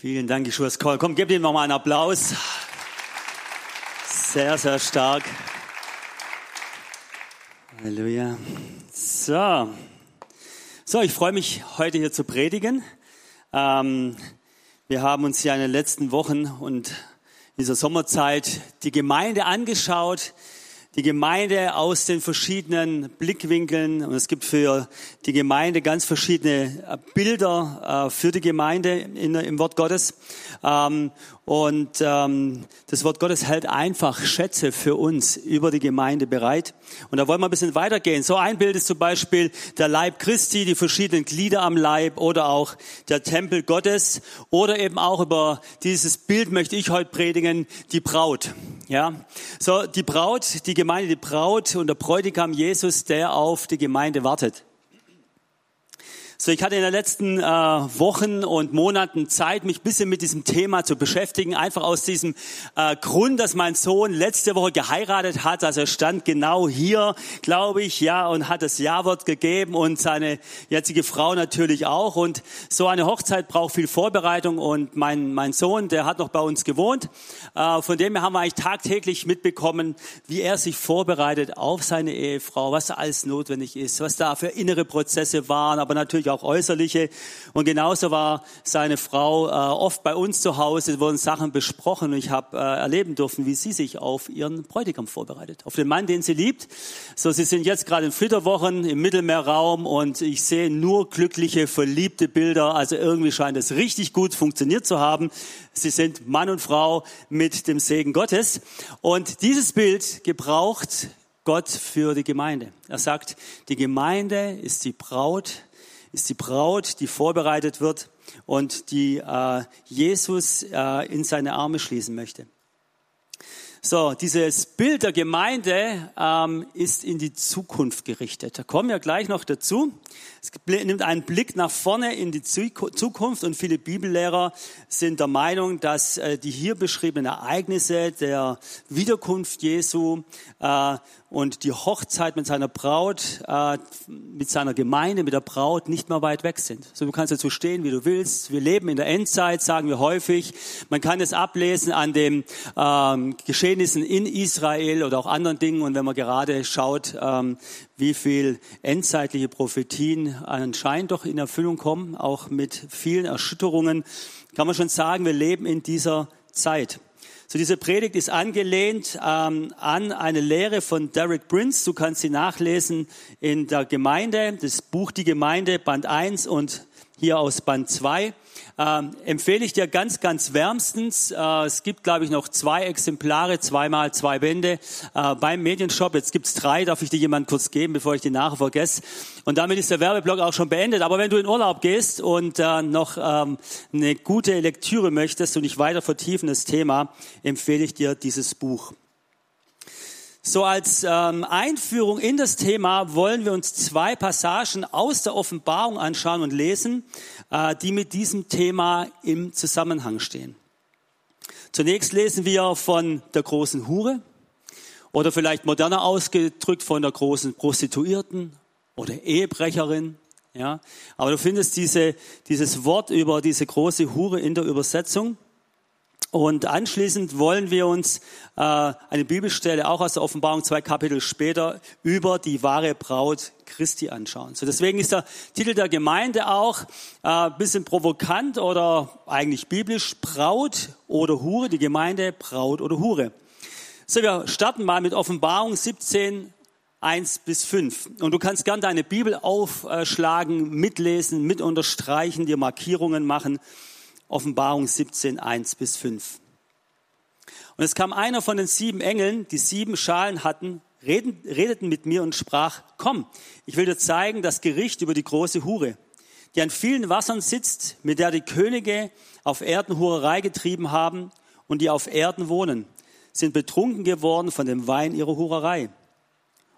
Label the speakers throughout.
Speaker 1: Vielen Dank, Joshua Call. Komm, gib ihm nochmal einen Applaus. Sehr, sehr stark. Halleluja. So. So, ich freue mich, heute hier zu predigen. Ähm, wir haben uns ja in den letzten Wochen und in dieser Sommerzeit die Gemeinde angeschaut, die Gemeinde aus den verschiedenen Blickwinkeln. Und es gibt für die Gemeinde ganz verschiedene äh, Bilder äh, für die Gemeinde in, im Wort Gottes. Ähm, und ähm, das Wort Gottes hält einfach Schätze für uns über die Gemeinde bereit. Und da wollen wir ein bisschen weitergehen. So ein Bild ist zum Beispiel der Leib Christi, die verschiedenen Glieder am Leib oder auch der Tempel Gottes. Oder eben auch über dieses Bild möchte ich heute predigen, die Braut. Ja, so die Braut, die Gemeinde, die Braut und der Bräutigam Jesus, der auf die Gemeinde wartet. So, ich hatte in den letzten äh, Wochen und Monaten Zeit, mich bisschen mit diesem Thema zu beschäftigen. Einfach aus diesem äh, Grund, dass mein Sohn letzte Woche geheiratet hat. Also er stand genau hier, glaube ich, ja, und hat das Ja-Wort gegeben und seine jetzige Frau natürlich auch. Und so eine Hochzeit braucht viel Vorbereitung. Und mein, mein Sohn, der hat noch bei uns gewohnt. Äh, von dem her haben wir eigentlich tagtäglich mitbekommen, wie er sich vorbereitet auf seine Ehefrau, was alles notwendig ist, was da für innere Prozesse waren, aber natürlich auch äußerliche. Und genauso war seine Frau äh, oft bei uns zu Hause, wurden Sachen besprochen und ich habe äh, erleben dürfen, wie sie sich auf ihren Bräutigam vorbereitet, auf den Mann, den sie liebt. So, sie sind jetzt gerade in Flitterwochen im Mittelmeerraum und ich sehe nur glückliche, verliebte Bilder. Also irgendwie scheint es richtig gut funktioniert zu haben. Sie sind Mann und Frau mit dem Segen Gottes. Und dieses Bild gebraucht Gott für die Gemeinde. Er sagt, die Gemeinde ist die Braut ist die Braut, die vorbereitet wird und die äh, Jesus äh, in seine Arme schließen möchte. So, dieses Bild der Gemeinde ähm, ist in die Zukunft gerichtet. Da kommen wir gleich noch dazu. Es nimmt einen Blick nach vorne in die Zukunft und viele Bibellehrer sind der Meinung, dass äh, die hier beschriebenen Ereignisse der Wiederkunft Jesu äh, und die Hochzeit mit seiner Braut, äh, mit seiner Gemeinde, mit der Braut nicht mehr weit weg sind. So, du kannst dazu stehen, wie du willst. Wir leben in der Endzeit, sagen wir häufig. Man kann es ablesen an den ähm, Geschehnissen in Israel oder auch anderen Dingen. Und wenn man gerade schaut, ähm, wie viel endzeitliche Prophetien anscheinend doch in Erfüllung kommen, auch mit vielen Erschütterungen, kann man schon sagen, wir leben in dieser Zeit. So diese Predigt ist angelehnt ähm, an eine Lehre von Derek Prince. Du kannst sie nachlesen in der Gemeinde, das Buch Die Gemeinde, Band 1 und hier aus Band 2 ähm, empfehle ich dir ganz, ganz wärmstens. Äh, es gibt, glaube ich, noch zwei Exemplare, zweimal zwei Bände äh, beim Medienshop. Jetzt gibt's drei, darf ich dir jemand kurz geben, bevor ich die nachher vergesse. Und damit ist der Werbeblock auch schon beendet. Aber wenn du in Urlaub gehst und äh, noch ähm, eine gute Lektüre möchtest und dich weiter vertiefen das Thema, empfehle ich dir dieses Buch. So als ähm, Einführung in das Thema wollen wir uns zwei Passagen aus der Offenbarung anschauen und lesen, äh, die mit diesem Thema im Zusammenhang stehen. Zunächst lesen wir von der großen Hure oder vielleicht moderner ausgedrückt von der großen Prostituierten oder Ehebrecherin. Ja, aber du findest diese, dieses Wort über diese große Hure in der Übersetzung. Und anschließend wollen wir uns äh, eine Bibelstelle auch aus der Offenbarung zwei Kapitel später über die wahre Braut Christi anschauen. So deswegen ist der Titel der Gemeinde auch äh, bisschen provokant oder eigentlich biblisch Braut oder Hure. Die Gemeinde Braut oder Hure. So wir starten mal mit Offenbarung 17 1 bis 5. Und du kannst gern deine Bibel aufschlagen, mitlesen, mit unterstreichen, dir Markierungen machen. Offenbarung 17, 1 bis 5. Und es kam einer von den sieben Engeln, die sieben Schalen hatten, reden, redeten mit mir und sprach, komm, ich will dir zeigen das Gericht über die große Hure, die an vielen Wassern sitzt, mit der die Könige auf Erden Hurerei getrieben haben und die auf Erden wohnen, sind betrunken geworden von dem Wein ihrer Hurerei.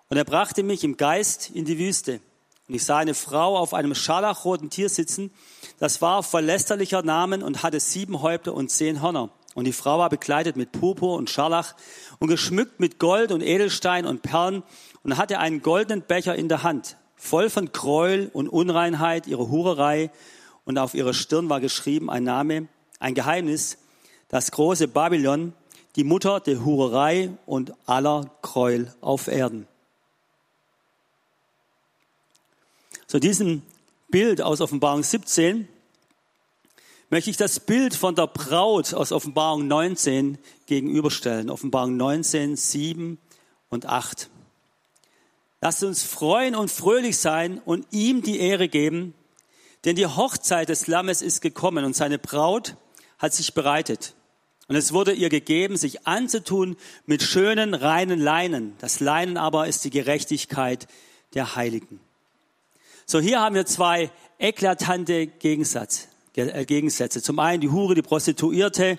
Speaker 1: Und er brachte mich im Geist in die Wüste. Und ich sah eine Frau auf einem scharlachroten Tier sitzen, das war verlästerlicher Namen und hatte sieben Häupter und zehn Hörner. Und die Frau war bekleidet mit Purpur und Scharlach und geschmückt mit Gold und Edelstein und Perlen und hatte einen goldenen Becher in der Hand, voll von Gräuel und Unreinheit, ihre Hurerei. Und auf ihrer Stirn war geschrieben ein Name, ein Geheimnis, das große Babylon, die Mutter der Hurerei und aller Gräuel auf Erden. So diesem Bild aus Offenbarung 17 möchte ich das Bild von der Braut aus Offenbarung 19 gegenüberstellen. Offenbarung 19, 7 und 8. Lasst uns freuen und fröhlich sein und ihm die Ehre geben, denn die Hochzeit des Lammes ist gekommen und seine Braut hat sich bereitet. Und es wurde ihr gegeben, sich anzutun mit schönen, reinen Leinen. Das Leinen aber ist die Gerechtigkeit der Heiligen. So, hier haben wir zwei eklatante Gegensatz, äh, Gegensätze. Zum einen die Hure, die Prostituierte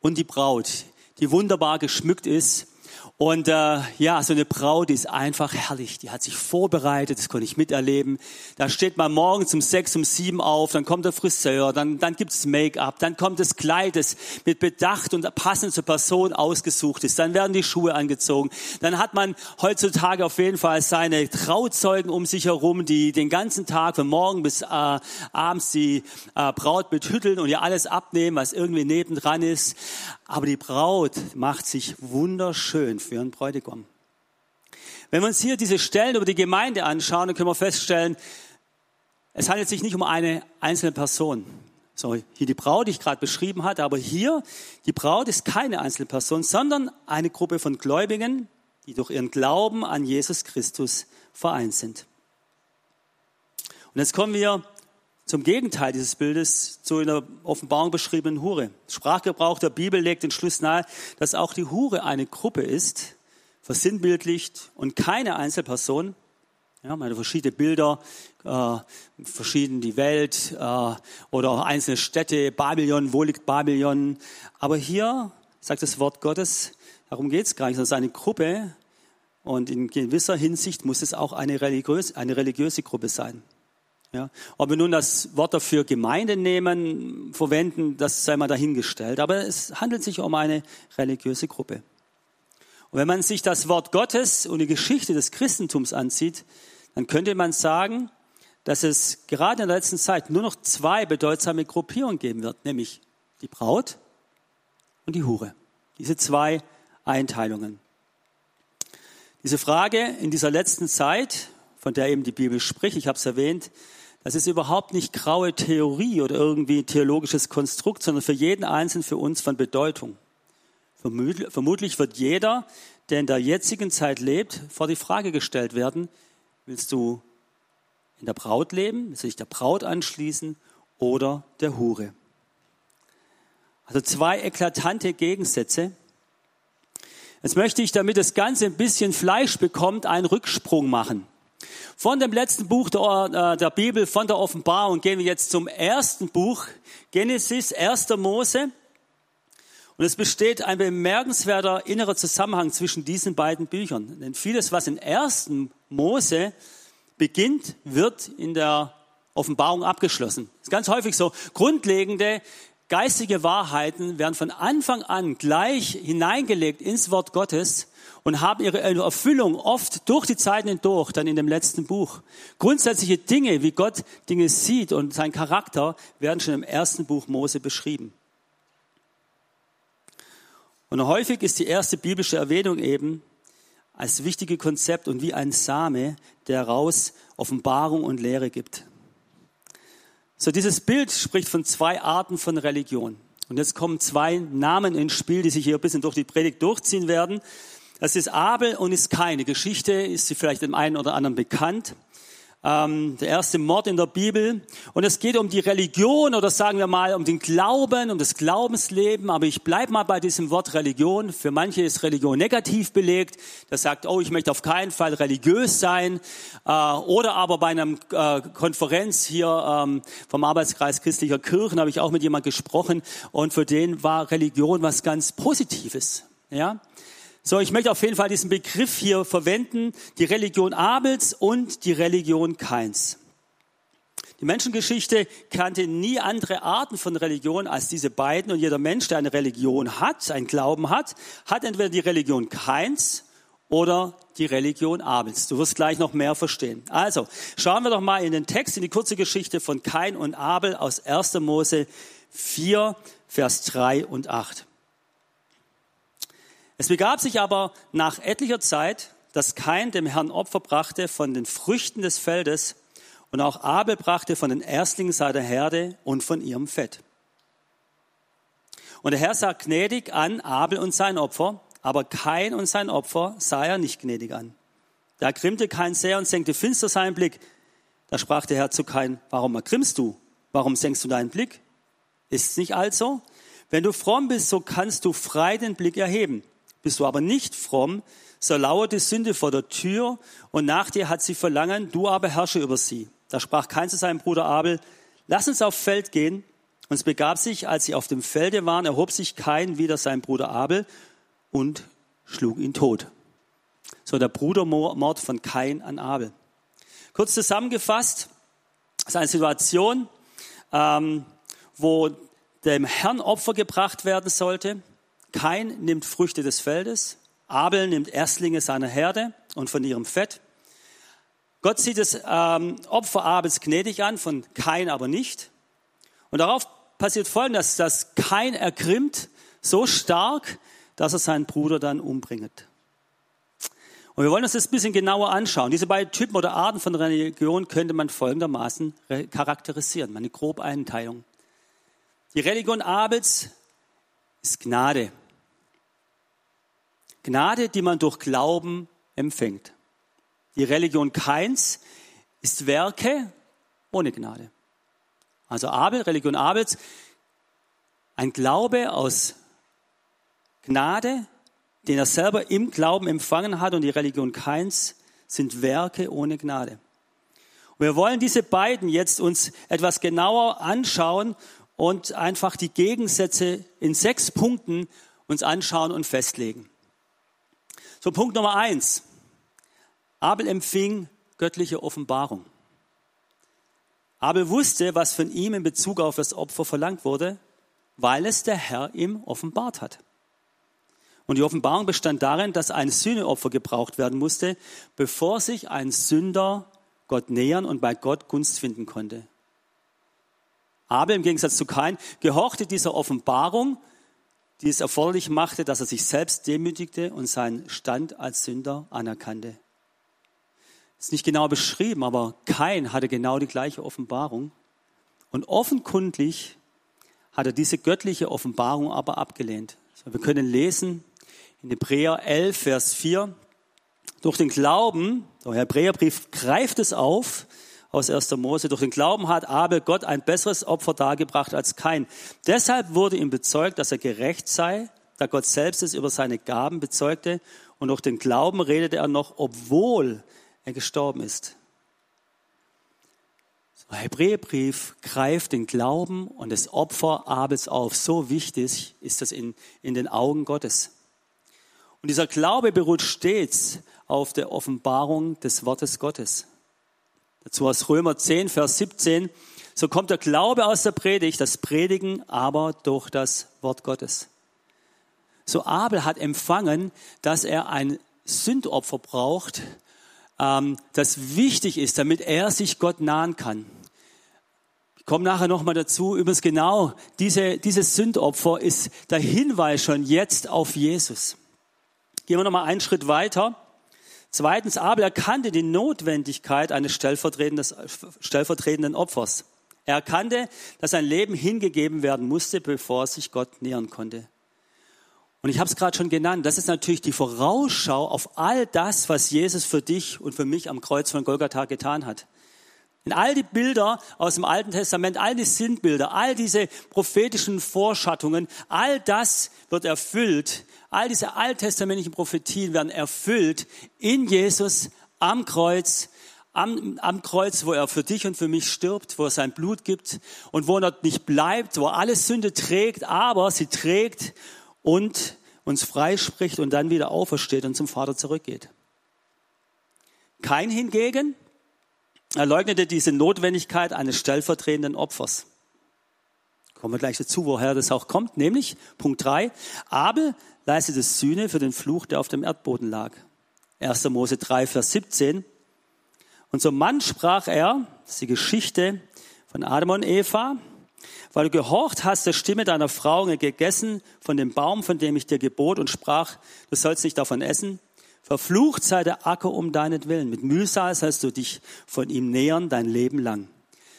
Speaker 1: und die Braut, die wunderbar geschmückt ist und äh, ja, so eine Braut, die ist einfach herrlich. Die hat sich vorbereitet, das konnte ich miterleben. Da steht man morgens um sechs, um sieben auf, dann kommt der Friseur, dann, dann gibt's Make-up, dann kommt das Kleid, das mit Bedacht und passend zur Person ausgesucht ist. Dann werden die Schuhe angezogen. Dann hat man heutzutage auf jeden Fall seine Trauzeugen um sich herum, die den ganzen Tag von morgen bis äh, abends die äh, Braut betütteln und ihr alles abnehmen, was irgendwie nebendran ist. Aber die Braut macht sich wunderschön für ihren Bräutigam. Wenn wir uns hier diese Stellen über die Gemeinde anschauen, dann können wir feststellen, es handelt sich nicht um eine einzelne Person. So, hier die Braut, die ich gerade beschrieben hatte, aber hier, die Braut ist keine einzelne Person, sondern eine Gruppe von Gläubigen, die durch ihren Glauben an Jesus Christus vereint sind. Und jetzt kommen wir zum Gegenteil dieses Bildes, zu in der Offenbarung beschriebenen Hure. Sprachgebrauch der Bibel legt den Schluss nahe, dass auch die Hure eine Gruppe ist, versinnbildlicht und keine Einzelperson. Ja, meine verschiedene Bilder, äh, verschieden die Welt äh, oder einzelne Städte, Babylon, wo liegt Babylon? Aber hier sagt das Wort Gottes, darum geht es gar nicht, sondern es ist eine Gruppe und in gewisser Hinsicht muss es auch eine religiöse, eine religiöse Gruppe sein. Ja, ob wir nun das Wort dafür Gemeinde nehmen, verwenden, das sei mal dahingestellt. Aber es handelt sich um eine religiöse Gruppe. Und wenn man sich das Wort Gottes und die Geschichte des Christentums ansieht, dann könnte man sagen, dass es gerade in der letzten Zeit nur noch zwei bedeutsame Gruppierungen geben wird, nämlich die Braut und die Hure. Diese zwei Einteilungen. Diese Frage in dieser letzten Zeit, von der eben die Bibel spricht, ich habe es erwähnt, das ist überhaupt nicht graue Theorie oder irgendwie theologisches Konstrukt, sondern für jeden Einzelnen für uns von Bedeutung. Vermutlich wird jeder, der in der jetzigen Zeit lebt, vor die Frage gestellt werden, willst du in der Braut leben, willst du dich der Braut anschließen oder der Hure? Also zwei eklatante Gegensätze. Jetzt möchte ich, damit das Ganze ein bisschen Fleisch bekommt, einen Rücksprung machen. Von dem letzten Buch der, äh, der, Bibel, von der Offenbarung, gehen wir jetzt zum ersten Buch, Genesis, 1. Mose. Und es besteht ein bemerkenswerter innerer Zusammenhang zwischen diesen beiden Büchern. Denn vieles, was in 1. Mose beginnt, wird in der Offenbarung abgeschlossen. Das ist ganz häufig so. Grundlegende geistige Wahrheiten werden von Anfang an gleich hineingelegt ins Wort Gottes und haben ihre Erfüllung oft durch die Zeiten hindurch, dann in dem letzten Buch. Grundsätzliche Dinge, wie Gott Dinge sieht und sein Charakter, werden schon im ersten Buch Mose beschrieben. Und häufig ist die erste biblische Erwähnung eben als wichtige Konzept und wie ein Same, der raus Offenbarung und Lehre gibt. So, dieses Bild spricht von zwei Arten von Religion. Und jetzt kommen zwei Namen ins Spiel, die sich hier ein bisschen durch die Predigt durchziehen werden. Das ist Abel und ist keine Geschichte, ist sie vielleicht dem einen oder anderen bekannt. Ähm, der erste Mord in der Bibel. Und es geht um die Religion oder sagen wir mal um den Glauben, um das Glaubensleben. Aber ich bleibe mal bei diesem Wort Religion. Für manche ist Religion negativ belegt. Das sagt, oh, ich möchte auf keinen Fall religiös sein. Äh, oder aber bei einer äh, Konferenz hier ähm, vom Arbeitskreis christlicher Kirchen habe ich auch mit jemand gesprochen. Und für den war Religion was ganz Positives. Ja, so, ich möchte auf jeden Fall diesen Begriff hier verwenden, die Religion Abels und die Religion Kains. Die Menschengeschichte kannte nie andere Arten von Religion als diese beiden und jeder Mensch, der eine Religion hat, einen Glauben hat, hat entweder die Religion Kains oder die Religion Abels. Du wirst gleich noch mehr verstehen. Also, schauen wir doch mal in den Text, in die kurze Geschichte von Kain und Abel aus 1. Mose 4, Vers 3 und 8. Es begab sich aber nach etlicher Zeit, dass Kain dem Herrn Opfer brachte von den Früchten des Feldes und auch Abel brachte von den Erstlingen seiner Herde und von ihrem Fett. Und der Herr sah gnädig an Abel und sein Opfer, aber Kain und sein Opfer sah er nicht gnädig an. Da ergrimmte Kain sehr und senkte finster seinen Blick. Da sprach der Herr zu Kain, warum ergrimmst du? Warum senkst du deinen Blick? Ist's nicht also? Wenn du fromm bist, so kannst du frei den Blick erheben. Bist du aber nicht fromm, so lauert die Sünde vor der Tür und nach dir hat sie Verlangen, du aber herrsche über sie. Da sprach Kain zu seinem Bruder Abel, lass uns auf Feld gehen. Und es begab sich, als sie auf dem Felde waren, erhob sich Kain wieder sein Bruder Abel und schlug ihn tot. So der Brudermord von Kain an Abel. Kurz zusammengefasst, es ist eine Situation, ähm, wo dem Herrn Opfer gebracht werden sollte. Kain nimmt Früchte des Feldes, Abel nimmt Erstlinge seiner Herde und von ihrem Fett. Gott sieht das ähm, Opfer Abels gnädig an, von Kain aber nicht. Und darauf passiert Folgendes, dass Kain ergrimmt so stark, dass er seinen Bruder dann umbringt. Und wir wollen uns das ein bisschen genauer anschauen. Diese beiden Typen oder Arten von Religion könnte man folgendermaßen charakterisieren, eine grobe Einteilung. Die Religion Abels ist Gnade. Gnade, die man durch Glauben empfängt. Die Religion Keins ist Werke ohne Gnade. Also Abel, Religion Abels, ein Glaube aus Gnade, den er selber im Glauben empfangen hat und die Religion Keins sind Werke ohne Gnade. Und wir wollen diese beiden jetzt uns etwas genauer anschauen und einfach die Gegensätze in sechs Punkten uns anschauen und festlegen. So, Punkt Nummer eins. Abel empfing göttliche Offenbarung. Abel wusste, was von ihm in Bezug auf das Opfer verlangt wurde, weil es der Herr ihm offenbart hat. Und die Offenbarung bestand darin, dass ein Sühneopfer gebraucht werden musste, bevor sich ein Sünder Gott nähern und bei Gott Gunst finden konnte. Abel im Gegensatz zu Kain gehorchte dieser Offenbarung die es erforderlich machte, dass er sich selbst demütigte und seinen Stand als Sünder anerkannte. Ist nicht genau beschrieben, aber kein hatte genau die gleiche Offenbarung. Und offenkundig hat er diese göttliche Offenbarung aber abgelehnt. wir können lesen in Hebräer 11, Vers 4, durch den Glauben, der Hebräerbrief greift es auf, aus 1. Mose. Durch den Glauben hat Abel Gott ein besseres Opfer dargebracht als kein. Deshalb wurde ihm bezeugt, dass er gerecht sei, da Gott selbst es über seine Gaben bezeugte. Und durch den Glauben redete er noch, obwohl er gestorben ist. Der Hebräerbrief greift den Glauben und das Opfer Abels auf. So wichtig ist das in, in den Augen Gottes. Und dieser Glaube beruht stets auf der Offenbarung des Wortes Gottes. Dazu aus Römer 10, Vers 17. So kommt der Glaube aus der Predigt, das Predigen aber durch das Wort Gottes. So Abel hat empfangen, dass er ein Sündopfer braucht, ähm, das wichtig ist, damit er sich Gott nahen kann. Ich komme nachher nochmal dazu. Übrigens genau, diese, dieses Sündopfer ist der Hinweis schon jetzt auf Jesus. Gehen wir nochmal einen Schritt weiter. Zweitens, Abel erkannte die Notwendigkeit eines stellvertretenden Opfers. Er erkannte, dass sein Leben hingegeben werden musste, bevor sich Gott nähern konnte. Und ich habe es gerade schon genannt, das ist natürlich die Vorausschau auf all das, was Jesus für dich und für mich am Kreuz von Golgatha getan hat. In all die Bilder aus dem Alten Testament, all die Sinnbilder, all diese prophetischen Vorschattungen, all das wird erfüllt all diese alttestamentlichen Prophetien werden erfüllt in Jesus am Kreuz, am, am Kreuz, wo er für dich und für mich stirbt, wo er sein Blut gibt und wo er nicht bleibt, wo er alle Sünde trägt, aber sie trägt und uns freispricht und dann wieder aufersteht und zum Vater zurückgeht. Kein hingegen, er leugnete diese Notwendigkeit eines stellvertretenden Opfers. Kommen wir gleich dazu, woher das auch kommt, nämlich Punkt drei: Abel leistete Sühne für den Fluch, der auf dem Erdboden lag. 1. Mose 3, Vers 17. Und zum Mann sprach er, das ist die Geschichte von Adam und Eva, weil du gehorcht hast der Stimme deiner Frau und gegessen von dem Baum, von dem ich dir gebot und sprach, du sollst nicht davon essen. Verflucht sei der Acker um deinetwillen. Mit Mühsal sollst du dich von ihm nähern dein Leben lang.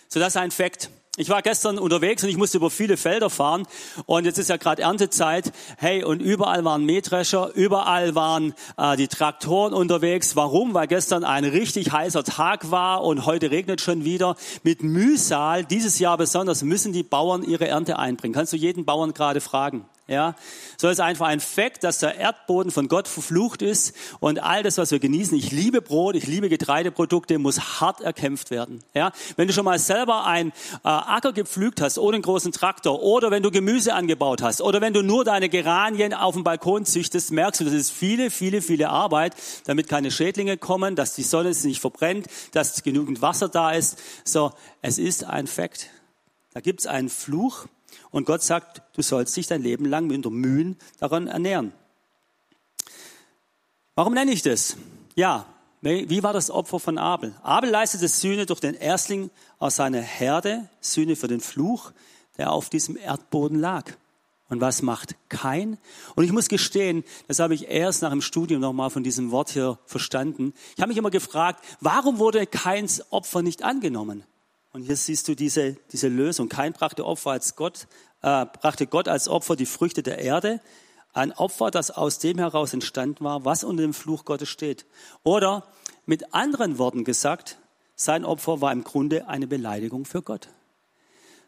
Speaker 1: So, das ist ein Fakt. Ich war gestern unterwegs und ich musste über viele Felder fahren und jetzt ist ja gerade Erntezeit. Hey, und überall waren Mähdrescher, überall waren äh, die Traktoren unterwegs. Warum? Weil gestern ein richtig heißer Tag war und heute regnet schon wieder. Mit Mühsal, dieses Jahr besonders, müssen die Bauern ihre Ernte einbringen. Kannst du jeden Bauern gerade fragen? Ja, so ist einfach ein Fakt, dass der Erdboden von Gott verflucht ist und all das, was wir genießen, ich liebe Brot, ich liebe Getreideprodukte, muss hart erkämpft werden. Ja, wenn du schon mal selber ein äh, Acker gepflügt hast ohne einen großen Traktor oder wenn du Gemüse angebaut hast oder wenn du nur deine Geranien auf dem Balkon züchtest, merkst du, das ist viele, viele, viele Arbeit, damit keine Schädlinge kommen, dass die Sonne sich nicht verbrennt, dass genügend Wasser da ist. So, es ist ein Fakt. Da gibt es einen Fluch und Gott sagt, du sollst dich dein Leben lang unter Mühen daran ernähren. Warum nenne ich das? Ja, wie war das Opfer von Abel? Abel leistete Sühne durch den Erstling aus seiner Herde, Sühne für den Fluch, der auf diesem Erdboden lag. Und was macht kein? Und ich muss gestehen, das habe ich erst nach dem Studium nochmal von diesem Wort hier verstanden. Ich habe mich immer gefragt, warum wurde keins Opfer nicht angenommen? Und hier siehst du diese, diese Lösung. Kein brachte Opfer als Gott, äh, brachte Gott als Opfer die Früchte der Erde. Ein Opfer, das aus dem heraus entstanden war, was unter dem Fluch Gottes steht. Oder mit anderen Worten gesagt, sein Opfer war im Grunde eine Beleidigung für Gott.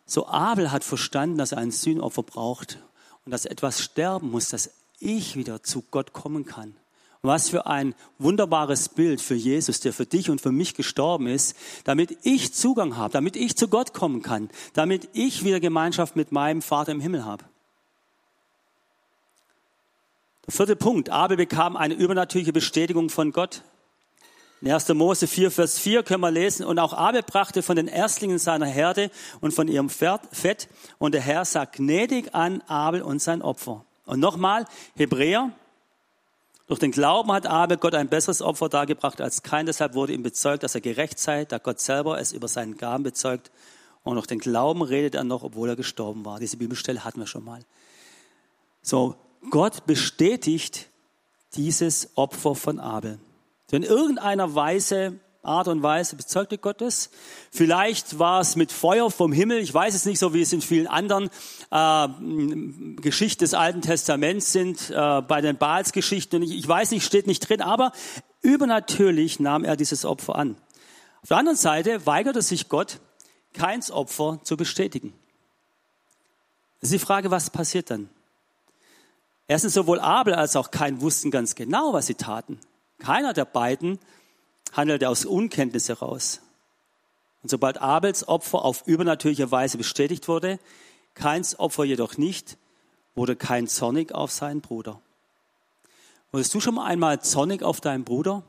Speaker 1: So Abel hat verstanden, dass er ein Sühnopfer braucht und dass etwas sterben muss, dass ich wieder zu Gott kommen kann. Was für ein wunderbares Bild für Jesus, der für dich und für mich gestorben ist, damit ich Zugang habe, damit ich zu Gott kommen kann, damit ich wieder Gemeinschaft mit meinem Vater im Himmel habe. Der vierte Punkt. Abel bekam eine übernatürliche Bestätigung von Gott. In 1. Mose 4, Vers 4 können wir lesen, und auch Abel brachte von den Erstlingen seiner Herde und von ihrem Fett, und der Herr sah gnädig an Abel und sein Opfer. Und nochmal, Hebräer durch den Glauben hat Abel Gott ein besseres Opfer dargebracht als kein. Deshalb wurde ihm bezeugt, dass er gerecht sei, da Gott selber es über seinen Gaben bezeugt. Und durch den Glauben redet er noch, obwohl er gestorben war. Diese Bibelstelle hatten wir schon mal. So, Gott bestätigt dieses Opfer von Abel. In irgendeiner Weise Art und Weise bezeugte Gottes. Vielleicht war es mit Feuer vom Himmel. Ich weiß es nicht, so wie es in vielen anderen äh, Geschichten des Alten Testaments sind, äh, bei den Baals-Geschichten. Ich, ich weiß nicht, steht nicht drin, aber übernatürlich nahm er dieses Opfer an. Auf der anderen Seite weigerte sich Gott, keins Opfer zu bestätigen. Das ist die Frage, was passiert dann? Erstens, sowohl Abel als auch Kain wussten ganz genau, was sie taten. Keiner der beiden handelte aus Unkenntnis heraus. Und sobald Abels Opfer auf übernatürliche Weise bestätigt wurde, Keins Opfer jedoch nicht, wurde kein zornig auf seinen Bruder. Wurdest du schon mal einmal zornig auf deinen Bruder?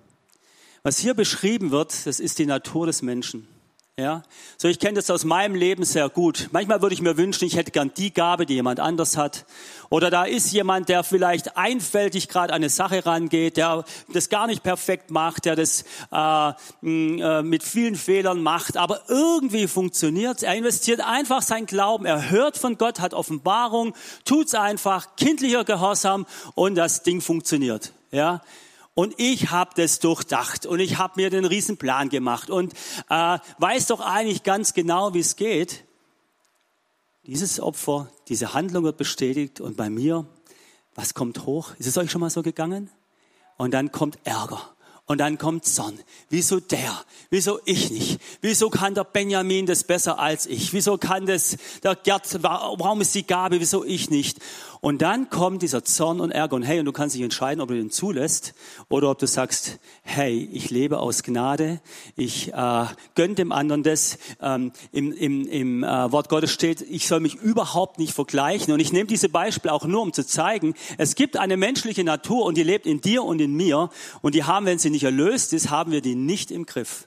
Speaker 1: Was hier beschrieben wird, das ist die Natur des Menschen. Ja, so ich kenne das aus meinem Leben sehr gut. Manchmal würde ich mir wünschen, ich hätte gern die Gabe, die jemand anders hat. Oder da ist jemand, der vielleicht einfältig gerade an eine Sache rangeht, der das gar nicht perfekt macht, der das äh, äh, mit vielen Fehlern macht, aber irgendwie funktioniert. Er investiert einfach sein Glauben. Er hört von Gott, hat Offenbarung, tut's einfach, kindlicher Gehorsam und das Ding funktioniert. Ja, und ich habe das durchdacht und ich habe mir den Riesenplan gemacht und äh, weiß doch eigentlich ganz genau, wie es geht. Dieses Opfer, diese Handlung wird bestätigt und bei mir, was kommt hoch? Ist es euch schon mal so gegangen? Und dann kommt Ärger. Und dann kommt Zorn. Wieso der? Wieso ich nicht? Wieso kann der Benjamin das besser als ich? Wieso kann das der Gerd? Warum ist die Gabe? Wieso ich nicht? Und dann kommt dieser Zorn und Ärger und hey, und du kannst dich entscheiden, ob du den zulässt oder ob du sagst, hey, ich lebe aus Gnade, ich äh, gönn dem anderen das. Ähm, Im im, im äh, Wort Gottes steht, ich soll mich überhaupt nicht vergleichen. Und ich nehme diese Beispiele auch nur, um zu zeigen, es gibt eine menschliche Natur und die lebt in dir und in mir und die haben, wenn sie nicht erlöst ist, haben wir die nicht im Griff.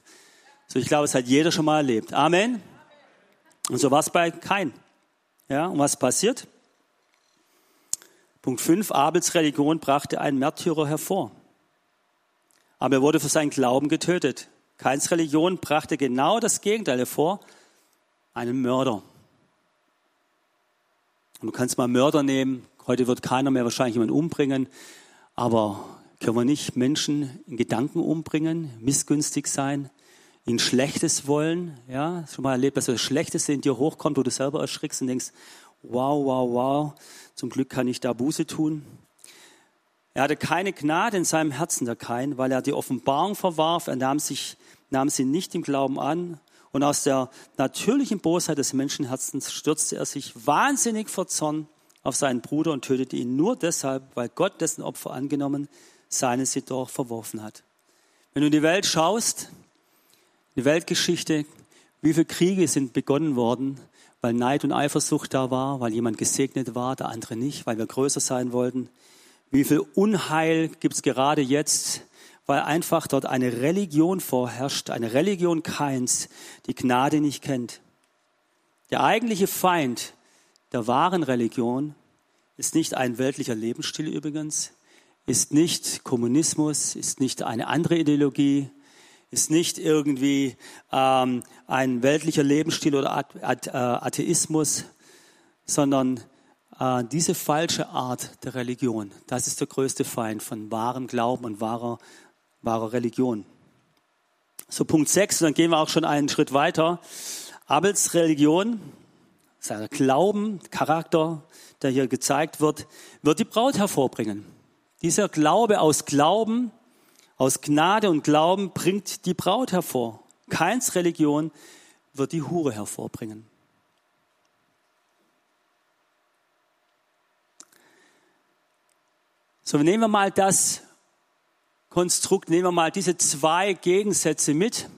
Speaker 1: So, ich glaube, es hat jeder schon mal erlebt. Amen. Und so war es bei kein. Ja, und was passiert? Punkt 5, Abels Religion brachte einen Märtyrer hervor. Aber er wurde für seinen Glauben getötet. Keins Religion brachte genau das Gegenteil hervor, einen Mörder. Und du kannst mal Mörder nehmen. Heute wird keiner mehr wahrscheinlich jemanden umbringen. Aber können wir nicht Menschen in Gedanken umbringen, missgünstig sein, ihnen Schlechtes wollen? Ja, schon mal erlebt, dass das Schlechteste in dir hochkommt, wo du selber erschrickst und denkst, wow, wow, wow, zum Glück kann ich da Buße tun. Er hatte keine Gnade in seinem Herzen, der Kain, weil er die Offenbarung verwarf. Er nahm, sich, nahm sie nicht im Glauben an. Und aus der natürlichen Bosheit des Menschenherzens stürzte er sich wahnsinnig vor Zorn auf seinen Bruder und tötete ihn nur deshalb, weil Gott dessen Opfer angenommen, seines jedoch verworfen hat. Wenn du in die Welt schaust, die Weltgeschichte, wie viele Kriege sind begonnen worden, weil Neid und Eifersucht da war, weil jemand gesegnet war, der andere nicht, weil wir größer sein wollten. Wie viel Unheil gibt es gerade jetzt, weil einfach dort eine Religion vorherrscht, eine Religion keins, die Gnade nicht kennt. Der eigentliche Feind der wahren Religion ist nicht ein weltlicher Lebensstil übrigens, ist nicht Kommunismus, ist nicht eine andere Ideologie, ist nicht irgendwie ähm, ein weltlicher Lebensstil oder äh, Atheismus, sondern äh, diese falsche Art der Religion, das ist der größte Feind von wahrem Glauben und wahrer, wahrer Religion. So Punkt 6, dann gehen wir auch schon einen Schritt weiter. Abels Religion, sein Glauben, Charakter, der hier gezeigt wird, wird die Braut hervorbringen. Dieser Glaube aus Glauben, aus Gnade und Glauben bringt die Braut hervor. Keins Religion wird die Hure hervorbringen. So, nehmen wir mal das Konstrukt, nehmen wir mal diese zwei Gegensätze mit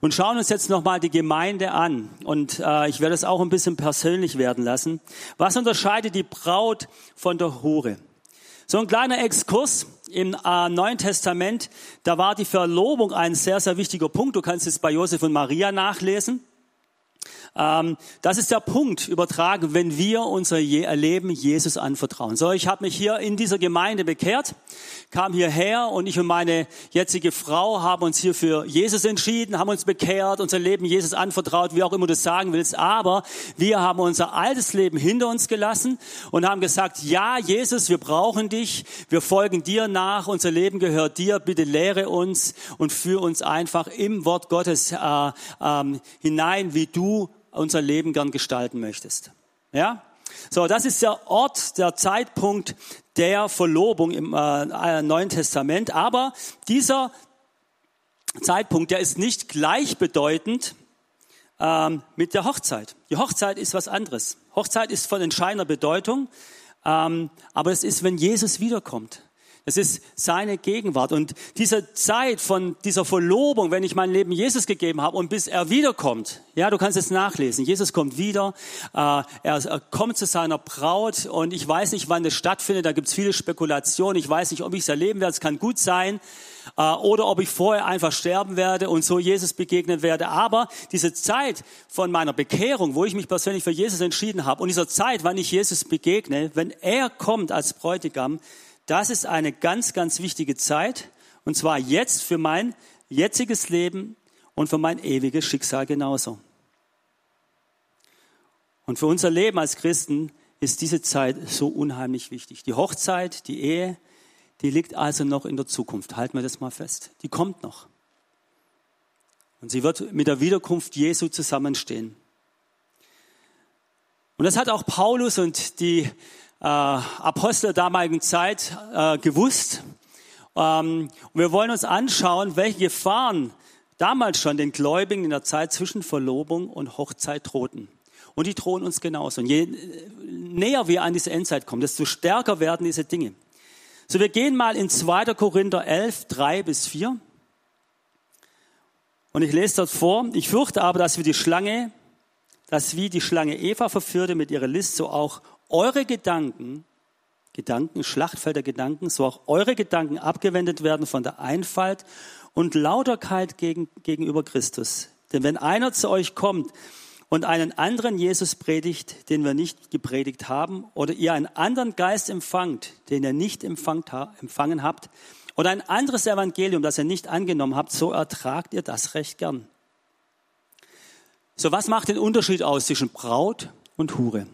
Speaker 1: und schauen uns jetzt nochmal die Gemeinde an. Und äh, ich werde es auch ein bisschen persönlich werden lassen. Was unterscheidet die Braut von der Hure? So ein kleiner Exkurs im äh, Neuen Testament, da war die Verlobung ein sehr, sehr wichtiger Punkt. Du kannst es bei Josef und Maria nachlesen. Ähm, das ist der Punkt übertragen, wenn wir unser Leben Jesus anvertrauen. So, ich habe mich hier in dieser Gemeinde bekehrt, kam hierher und ich und meine jetzige Frau haben uns hier für Jesus entschieden, haben uns bekehrt, unser Leben Jesus anvertraut, wie auch immer du das sagen willst. Aber wir haben unser altes Leben hinter uns gelassen und haben gesagt, ja, Jesus, wir brauchen dich, wir folgen dir nach, unser Leben gehört dir, bitte lehre uns und führe uns einfach im Wort Gottes äh, äh, hinein, wie du unser Leben gern gestalten möchtest. Ja? So, das ist der Ort, der Zeitpunkt der Verlobung im äh, Neuen Testament. Aber dieser Zeitpunkt, der ist nicht gleichbedeutend ähm, mit der Hochzeit. Die Hochzeit ist was anderes. Hochzeit ist von entscheidender Bedeutung, ähm, aber es ist, wenn Jesus wiederkommt. Es ist seine Gegenwart. Und diese Zeit von dieser Verlobung, wenn ich mein Leben Jesus gegeben habe und bis er wiederkommt, ja, du kannst es nachlesen. Jesus kommt wieder, äh, er, kommt zu seiner Braut und ich weiß nicht, wann das stattfindet. Da gibt es viele Spekulationen. Ich weiß nicht, ob ich es erleben werde. Es kann gut sein. Äh, oder ob ich vorher einfach sterben werde und so Jesus begegnen werde. Aber diese Zeit von meiner Bekehrung, wo ich mich persönlich für Jesus entschieden habe und dieser Zeit, wann ich Jesus begegne, wenn er kommt als Bräutigam, das ist eine ganz, ganz wichtige Zeit. Und zwar jetzt für mein jetziges Leben und für mein ewiges Schicksal genauso. Und für unser Leben als Christen ist diese Zeit so unheimlich wichtig. Die Hochzeit, die Ehe, die liegt also noch in der Zukunft. Halten wir das mal fest. Die kommt noch. Und sie wird mit der Wiederkunft Jesu zusammenstehen. Und das hat auch Paulus und die äh, Apostel der damaligen Zeit äh, gewusst. Ähm, und wir wollen uns anschauen, welche Gefahren damals schon den Gläubigen in der Zeit zwischen Verlobung und Hochzeit drohten. Und die drohen uns genauso. Und je näher wir an diese Endzeit kommen, desto stärker werden diese Dinge. So, wir gehen mal in 2. Korinther 11, 3 bis 4. Und ich lese dort vor, ich fürchte aber, dass wir die Schlange, dass wie die Schlange Eva verführte mit ihrer List, so auch eure Gedanken, Gedanken, Schlachtfeld der Gedanken, so auch eure Gedanken abgewendet werden von der Einfalt und Lauterkeit gegen, gegenüber Christus. Denn wenn einer zu euch kommt und einen anderen Jesus predigt, den wir nicht gepredigt haben, oder ihr einen anderen Geist empfangt, den ihr nicht empfangen habt, oder ein anderes Evangelium, das ihr nicht angenommen habt, so ertragt ihr das recht gern. So, was macht den Unterschied aus zwischen Braut und Hure?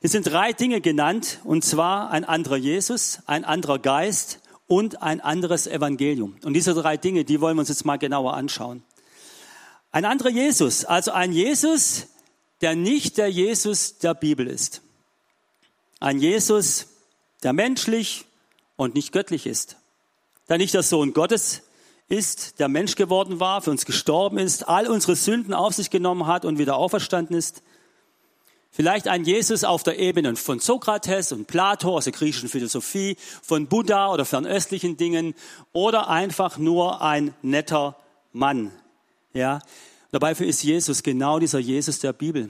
Speaker 1: Hier sind drei Dinge genannt, und zwar ein anderer Jesus, ein anderer Geist und ein anderes Evangelium. Und diese drei Dinge, die wollen wir uns jetzt mal genauer anschauen. Ein anderer Jesus, also ein Jesus, der nicht der Jesus der Bibel ist. Ein Jesus, der menschlich und nicht göttlich ist. Der nicht der Sohn Gottes ist, der Mensch geworden war, für uns gestorben ist, all unsere Sünden auf sich genommen hat und wieder auferstanden ist. Vielleicht ein Jesus auf der Ebene von Sokrates und Plato aus der griechischen Philosophie, von Buddha oder fernöstlichen Dingen oder einfach nur ein netter Mann. Ja, dabei ist Jesus genau dieser Jesus der Bibel.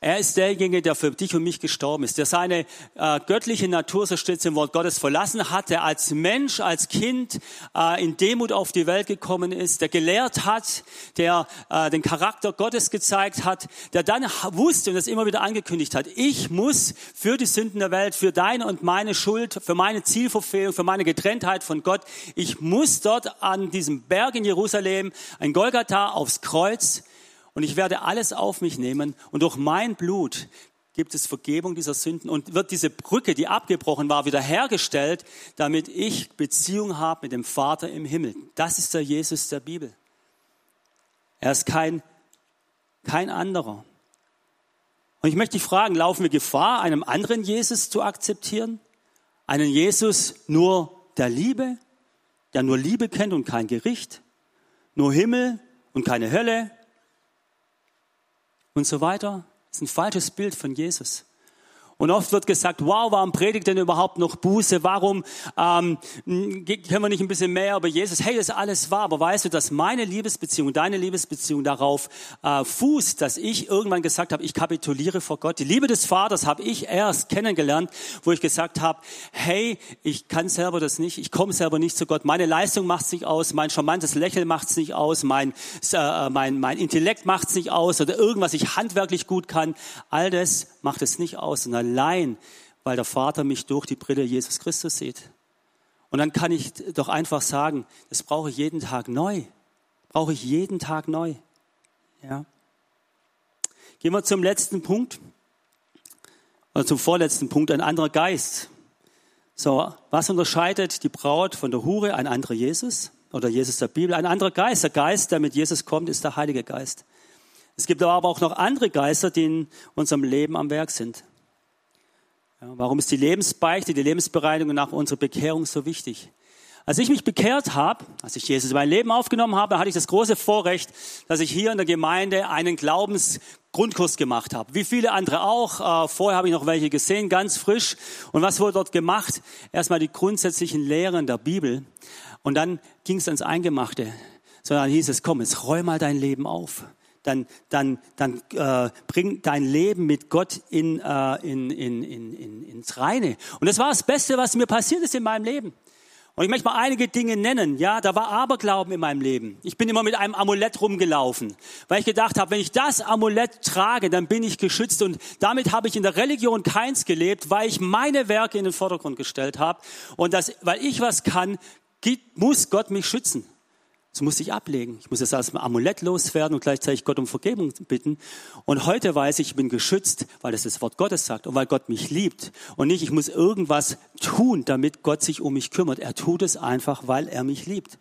Speaker 1: Er ist derjenige, der für dich und mich gestorben ist, der seine äh, göttliche Natur, so steht es im Wort Gottes, verlassen hat, der als Mensch, als Kind äh, in Demut auf die Welt gekommen ist, der gelehrt hat, der äh, den Charakter Gottes gezeigt hat, der dann wusste und das immer wieder angekündigt hat, ich muss für die Sünden der Welt, für deine und meine Schuld, für meine Zielverfehlung, für meine Getrenntheit von Gott, ich muss dort an diesem Berg in Jerusalem, ein Golgatha aufs Kreuz, und ich werde alles auf mich nehmen und durch mein Blut gibt es Vergebung dieser Sünden und wird diese Brücke, die abgebrochen war, wiederhergestellt, damit ich Beziehung habe mit dem Vater im Himmel. Das ist der Jesus der Bibel. Er ist kein, kein anderer. Und ich möchte dich fragen, laufen wir Gefahr, einem anderen Jesus zu akzeptieren? Einen Jesus nur der Liebe, der nur Liebe kennt und kein Gericht? Nur Himmel und keine Hölle? Und so weiter. Das ist ein falsches Bild von Jesus. Und oft wird gesagt, wow, warum predigt denn überhaupt noch Buße? Warum ähm, können wir nicht ein bisschen mehr über Jesus? Hey, das ist alles wahr, aber weißt du, dass meine Liebesbeziehung, deine Liebesbeziehung darauf äh, fußt, dass ich irgendwann gesagt habe, ich kapituliere vor Gott. Die Liebe des Vaters habe ich erst kennengelernt, wo ich gesagt habe, hey, ich kann selber das nicht, ich komme selber nicht zu Gott. Meine Leistung macht es nicht aus, mein charmantes Lächeln macht es nicht aus, mein, äh, mein, mein Intellekt macht es nicht aus oder irgendwas ich handwerklich gut kann. All das macht es nicht aus. Und allein, weil der Vater mich durch die Brille Jesus Christus sieht. Und dann kann ich doch einfach sagen, das brauche ich jeden Tag neu. Brauche ich jeden Tag neu. Ja. Gehen wir zum letzten Punkt. Oder zum vorletzten Punkt, ein anderer Geist. So, was unterscheidet die Braut von der Hure? Ein anderer Jesus oder Jesus der Bibel. Ein anderer Geist. Der Geist, der mit Jesus kommt, ist der Heilige Geist. Es gibt aber auch noch andere Geister, die in unserem Leben am Werk sind. Ja, warum ist die Lebensbeichte, die Lebensbereinigung nach unserer Bekehrung so wichtig? Als ich mich bekehrt habe, als ich Jesus in mein Leben aufgenommen habe, hatte ich das große Vorrecht, dass ich hier in der Gemeinde einen Glaubensgrundkurs gemacht habe. Wie viele andere auch. Äh, vorher habe ich noch welche gesehen, ganz frisch. Und was wurde dort gemacht? Erstmal die grundsätzlichen Lehren der Bibel. Und dann ging es ans Eingemachte. Sondern hieß es, komm, jetzt räum mal dein Leben auf dann, dann, dann äh, bring dein Leben mit Gott in, äh, in, in, in, in, ins Reine. Und das war das Beste, was mir passiert ist in meinem Leben. Und ich möchte mal einige Dinge nennen. Ja, da war Aberglauben in meinem Leben. Ich bin immer mit einem Amulett rumgelaufen, weil ich gedacht habe, wenn ich das Amulett trage, dann bin ich geschützt. Und damit habe ich in der Religion keins gelebt, weil ich meine Werke in den Vordergrund gestellt habe. Und das, weil ich was kann, muss Gott mich schützen. Das muss ich ablegen. Ich muss jetzt dem Amulett loswerden und gleichzeitig Gott um Vergebung bitten. Und heute weiß ich, ich bin geschützt, weil das das Wort Gottes sagt und weil Gott mich liebt. Und nicht, ich muss irgendwas tun, damit Gott sich um mich kümmert. Er tut es einfach, weil er mich liebt.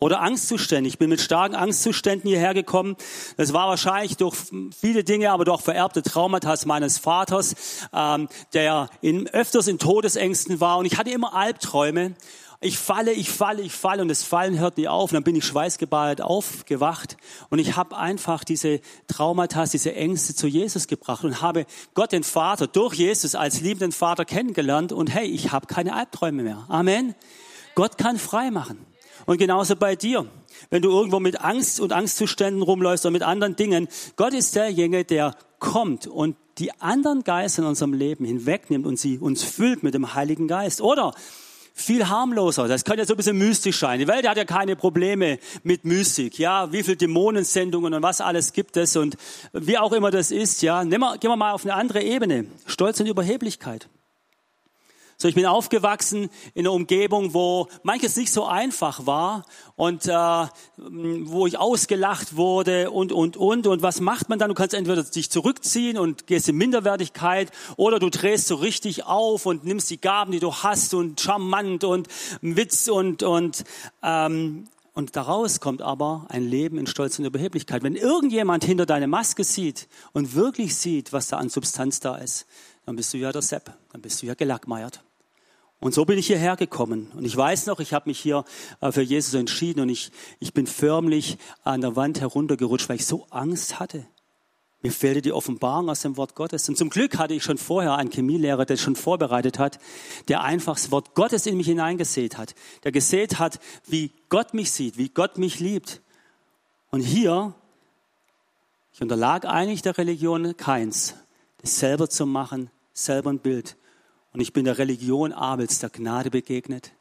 Speaker 1: Oder Angstzustände. Ich bin mit starken Angstzuständen hierher gekommen. Das war wahrscheinlich durch viele Dinge, aber durch vererbte Traumata meines Vaters, ähm, der in, öfters in Todesängsten war. Und ich hatte immer Albträume. Ich falle, ich falle, ich falle und das Fallen hört nie auf. Und dann bin ich schweißgebadet aufgewacht und ich habe einfach diese Traumata, diese Ängste zu Jesus gebracht und habe Gott den Vater durch Jesus als liebenden Vater kennengelernt und hey, ich habe keine Albträume mehr. Amen. Gott kann frei machen. Und genauso bei dir. Wenn du irgendwo mit Angst und Angstzuständen rumläufst oder mit anderen Dingen, Gott ist derjenige, der kommt und die anderen Geister in unserem Leben hinwegnimmt und sie uns füllt mit dem Heiligen Geist. Oder viel harmloser. Das kann ja so ein bisschen mystisch sein. Die Welt hat ja keine Probleme mit Mystik. Ja, wie viel Dämonensendungen und was alles gibt es und wie auch immer das ist. Ja, Nehmen wir, gehen wir mal auf eine andere Ebene. Stolz und Überheblichkeit. So, ich bin aufgewachsen in einer Umgebung, wo manches nicht so einfach war und äh, wo ich ausgelacht wurde und, und, und. Und was macht man dann? Du kannst entweder dich zurückziehen und gehst in Minderwertigkeit oder du drehst so richtig auf und nimmst die Gaben, die du hast und charmant und Witz und, und ähm, und daraus kommt aber ein Leben in Stolz und Überheblichkeit. Wenn irgendjemand hinter deine Maske sieht und wirklich sieht, was da an Substanz da ist, dann bist du ja der Sepp, dann bist du ja gelackmeiert. Und so bin ich hierher gekommen. Und ich weiß noch, ich habe mich hier äh, für Jesus entschieden und ich, ich bin förmlich an der Wand heruntergerutscht, weil ich so Angst hatte. Mir fehlte die Offenbarung aus dem Wort Gottes. Und zum Glück hatte ich schon vorher einen Chemielehrer, der schon vorbereitet hat, der einfach das Wort Gottes in mich hineingesät hat. Der gesät hat, wie Gott mich sieht, wie Gott mich liebt. Und hier, ich unterlag eigentlich der Religion keins, das selber zu machen, selber ein Bild. Und ich bin der Religion Abels, der Gnade begegnet.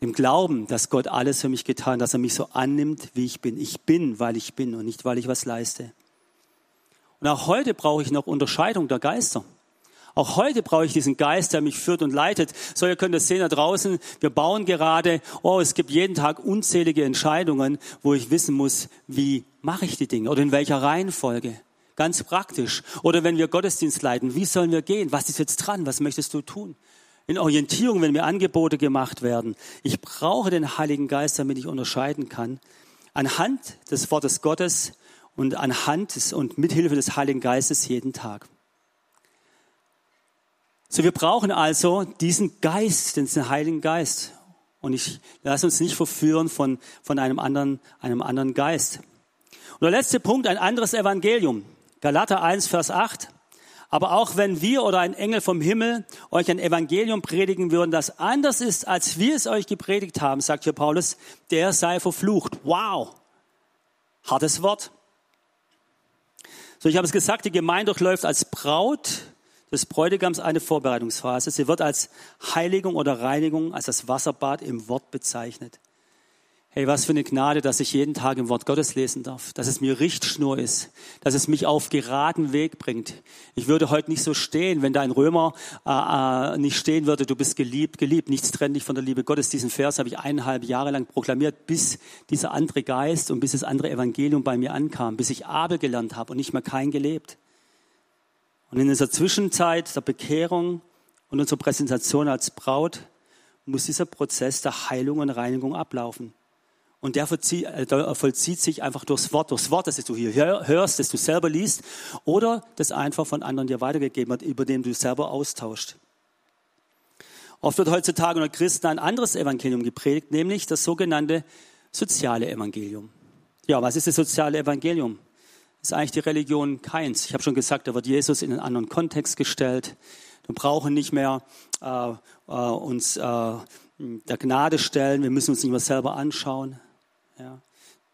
Speaker 1: Dem Glauben, dass Gott alles für mich getan, dass er mich so annimmt, wie ich bin. Ich bin, weil ich bin und nicht, weil ich was leiste. Und auch heute brauche ich noch Unterscheidung der Geister. Auch heute brauche ich diesen Geist, der mich führt und leitet. So, ihr könnt es sehen da draußen. Wir bauen gerade. Oh, es gibt jeden Tag unzählige Entscheidungen, wo ich wissen muss, wie mache ich die Dinge oder in welcher Reihenfolge. Ganz praktisch. Oder wenn wir Gottesdienst leiten, wie sollen wir gehen? Was ist jetzt dran? Was möchtest du tun? In Orientierung, wenn mir Angebote gemacht werden. Ich brauche den Heiligen Geist, damit ich unterscheiden kann. Anhand des Wortes Gottes und anhand des, und mithilfe des Heiligen Geistes jeden Tag. So, wir brauchen also diesen Geist, diesen Heiligen Geist. Und ich lasse uns nicht verführen von, von einem anderen, einem anderen Geist. Und der letzte Punkt, ein anderes Evangelium. Galater 1, Vers 8. Aber auch wenn wir oder ein Engel vom Himmel euch ein Evangelium predigen würden, das anders ist, als wir es euch gepredigt haben, sagt hier Paulus, der sei verflucht. Wow! Hartes Wort. So, ich habe es gesagt, die Gemeinde durchläuft als Braut des Bräutigams eine Vorbereitungsphase. Sie wird als Heiligung oder Reinigung, als das Wasserbad im Wort bezeichnet. Hey, was für eine Gnade, dass ich jeden Tag im Wort Gottes lesen darf, dass es mir Richtschnur ist, dass es mich auf geraden Weg bringt. Ich würde heute nicht so stehen, wenn da ein Römer äh, äh, nicht stehen würde, du bist geliebt, geliebt, nichts trennt dich von der Liebe Gottes. Diesen Vers habe ich eineinhalb Jahre lang proklamiert, bis dieser andere Geist und bis das andere Evangelium bei mir ankam, bis ich Abel gelernt habe und nicht mehr kein gelebt. Und in dieser Zwischenzeit der Bekehrung und unserer Präsentation als Braut muss dieser Prozess der Heilung und Reinigung ablaufen. Und der äh, vollzieht sich einfach durchs Wort, durchs Wort, das du hier hörst, das du selber liest, oder das einfach von anderen dir weitergegeben hat, über dem du selber austauscht. Oft wird heutzutage unter Christen ein anderes Evangelium gepredigt, nämlich das sogenannte soziale Evangelium. Ja, was ist das soziale Evangelium? Das ist eigentlich die Religion keins. Ich habe schon gesagt, da wird Jesus in einen anderen Kontext gestellt. Wir brauchen nicht mehr äh, äh, uns äh, der Gnade stellen. Wir müssen uns nicht mehr selber anschauen. Ja.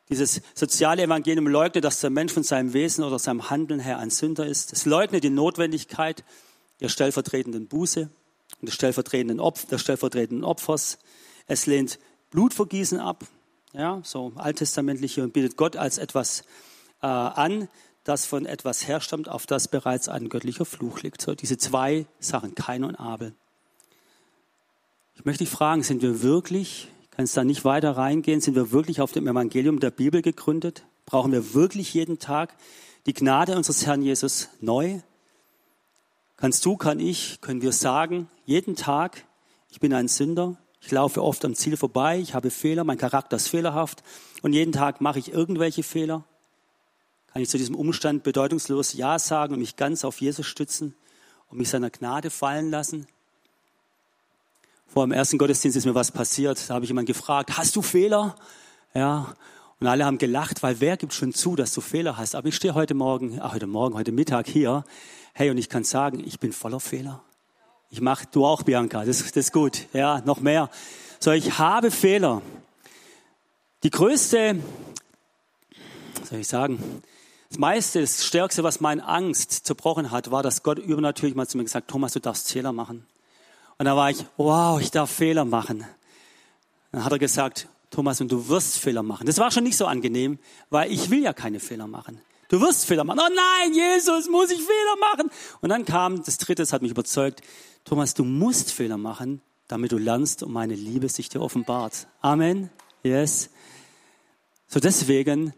Speaker 1: Dieses soziale Evangelium leugnet, dass der Mensch von seinem Wesen oder seinem Handeln her ein Sünder ist. Es leugnet die Notwendigkeit der stellvertretenden Buße und des stellvertretenden, Opf des stellvertretenden Opfers. Es lehnt Blutvergießen ab, ja, so alttestamentliche, und bietet Gott als etwas äh, an, das von etwas herstammt, auf das bereits ein göttlicher Fluch liegt. So, diese zwei Sachen, Kain und Abel. Ich möchte dich fragen, sind wir wirklich Kannst da nicht weiter reingehen? Sind wir wirklich auf dem Evangelium der Bibel gegründet? Brauchen wir wirklich jeden Tag die Gnade unseres Herrn Jesus neu? Kannst du, kann ich, können wir sagen, jeden Tag, ich bin ein Sünder, ich laufe oft am Ziel vorbei, ich habe Fehler, mein Charakter ist fehlerhaft und jeden Tag mache ich irgendwelche Fehler? Kann ich zu diesem Umstand bedeutungslos Ja sagen und mich ganz auf Jesus stützen und mich seiner Gnade fallen lassen? Vor dem ersten Gottesdienst ist mir was passiert. Da habe ich jemanden gefragt, hast du Fehler? Ja. Und alle haben gelacht, weil wer gibt schon zu, dass du Fehler hast? Aber ich stehe heute Morgen, ach, heute Morgen, heute Mittag hier. Hey, und ich kann sagen, ich bin voller Fehler. Ich mache, du auch, Bianca. Das, das ist gut. Ja, noch mehr. So, ich habe Fehler. Die größte, was soll ich sagen? Das meiste, das Stärkste, was meine Angst zerbrochen hat, war, dass Gott übernatürlich mal zu mir gesagt, Thomas, du darfst Fehler machen. Und da war ich, wow, ich darf Fehler machen. Dann hat er gesagt, Thomas, und du wirst Fehler machen. Das war schon nicht so angenehm, weil ich will ja keine Fehler machen. Du wirst Fehler machen. Oh nein, Jesus, muss ich Fehler machen? Und dann kam das dritte, das hat mich überzeugt. Thomas, du musst Fehler machen, damit du lernst und meine Liebe sich dir offenbart. Amen. Yes. So deswegen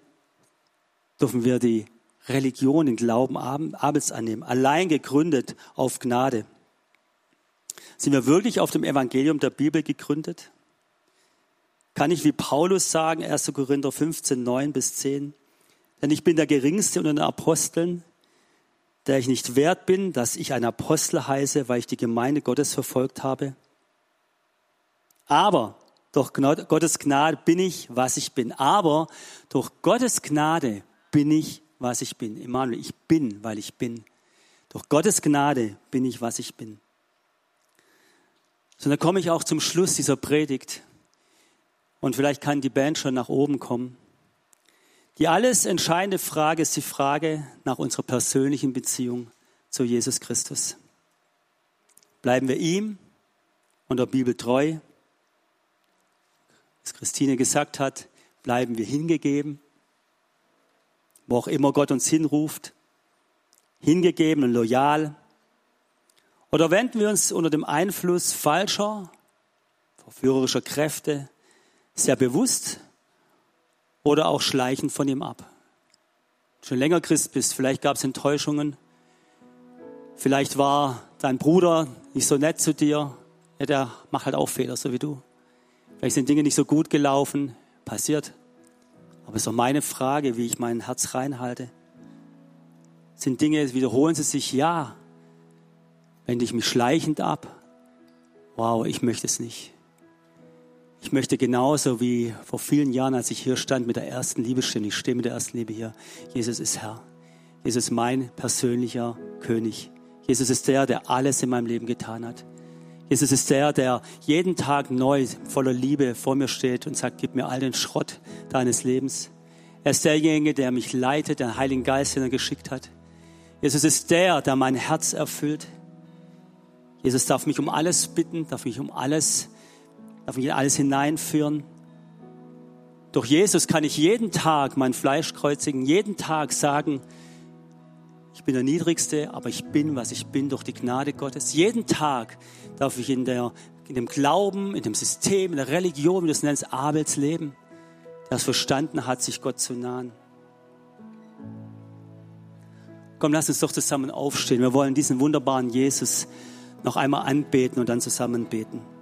Speaker 1: dürfen wir die Religion, den Glauben Abels annehmen, allein gegründet auf Gnade. Sind wir wirklich auf dem Evangelium der Bibel gegründet? Kann ich wie Paulus sagen, 1. Korinther 15, 9 bis 10, denn ich bin der Geringste unter den Aposteln, der ich nicht wert bin, dass ich ein Apostel heiße, weil ich die Gemeinde Gottes verfolgt habe. Aber durch Gottes Gnade bin ich, was ich bin. Aber durch Gottes Gnade bin ich, was ich bin. Immanuel, ich bin, weil ich bin. Durch Gottes Gnade bin ich, was ich bin. So, dann komme ich auch zum Schluss dieser Predigt. Und vielleicht kann die Band schon nach oben kommen. Die alles entscheidende Frage ist die Frage nach unserer persönlichen Beziehung zu Jesus Christus. Bleiben wir ihm und der Bibel treu? Was Christine gesagt hat, bleiben wir hingegeben, wo auch immer Gott uns hinruft, hingegeben und loyal. Oder wenden wir uns unter dem Einfluss falscher, verführerischer Kräfte sehr bewusst oder auch schleichend von ihm ab. Schon länger Christ bist, vielleicht gab es Enttäuschungen, vielleicht war dein Bruder nicht so nett zu dir, ja, der macht halt auch Fehler, so wie du. Vielleicht sind Dinge nicht so gut gelaufen, passiert. Aber es ist doch meine Frage, wie ich mein Herz reinhalte. Sind Dinge, wiederholen sie sich? Ja. Wende ich mich schleichend ab? Wow, ich möchte es nicht. Ich möchte genauso wie vor vielen Jahren, als ich hier stand mit der ersten Liebe stehen, ich stehe mit der ersten Liebe hier, Jesus ist Herr. Jesus ist mein persönlicher König. Jesus ist der, der alles in meinem Leben getan hat. Jesus ist der, der jeden Tag neu voller Liebe vor mir steht und sagt, gib mir all den Schrott deines Lebens. Er ist derjenige, der mich leitet, der Heiligen Geist, den er geschickt hat. Jesus ist der, der mein Herz erfüllt. Jesus darf mich um alles bitten, darf mich um alles darf mich in alles hineinführen. Durch Jesus kann ich jeden Tag mein Fleisch kreuzigen, jeden Tag sagen, ich bin der Niedrigste, aber ich bin, was ich bin, durch die Gnade Gottes. Jeden Tag darf ich in, der, in dem Glauben, in dem System, in der Religion, wie du es nennst, Abels leben, es verstanden hat, sich Gott zu nahen. Komm, lass uns doch zusammen aufstehen. Wir wollen diesen wunderbaren Jesus noch einmal anbeten und dann zusammen beten.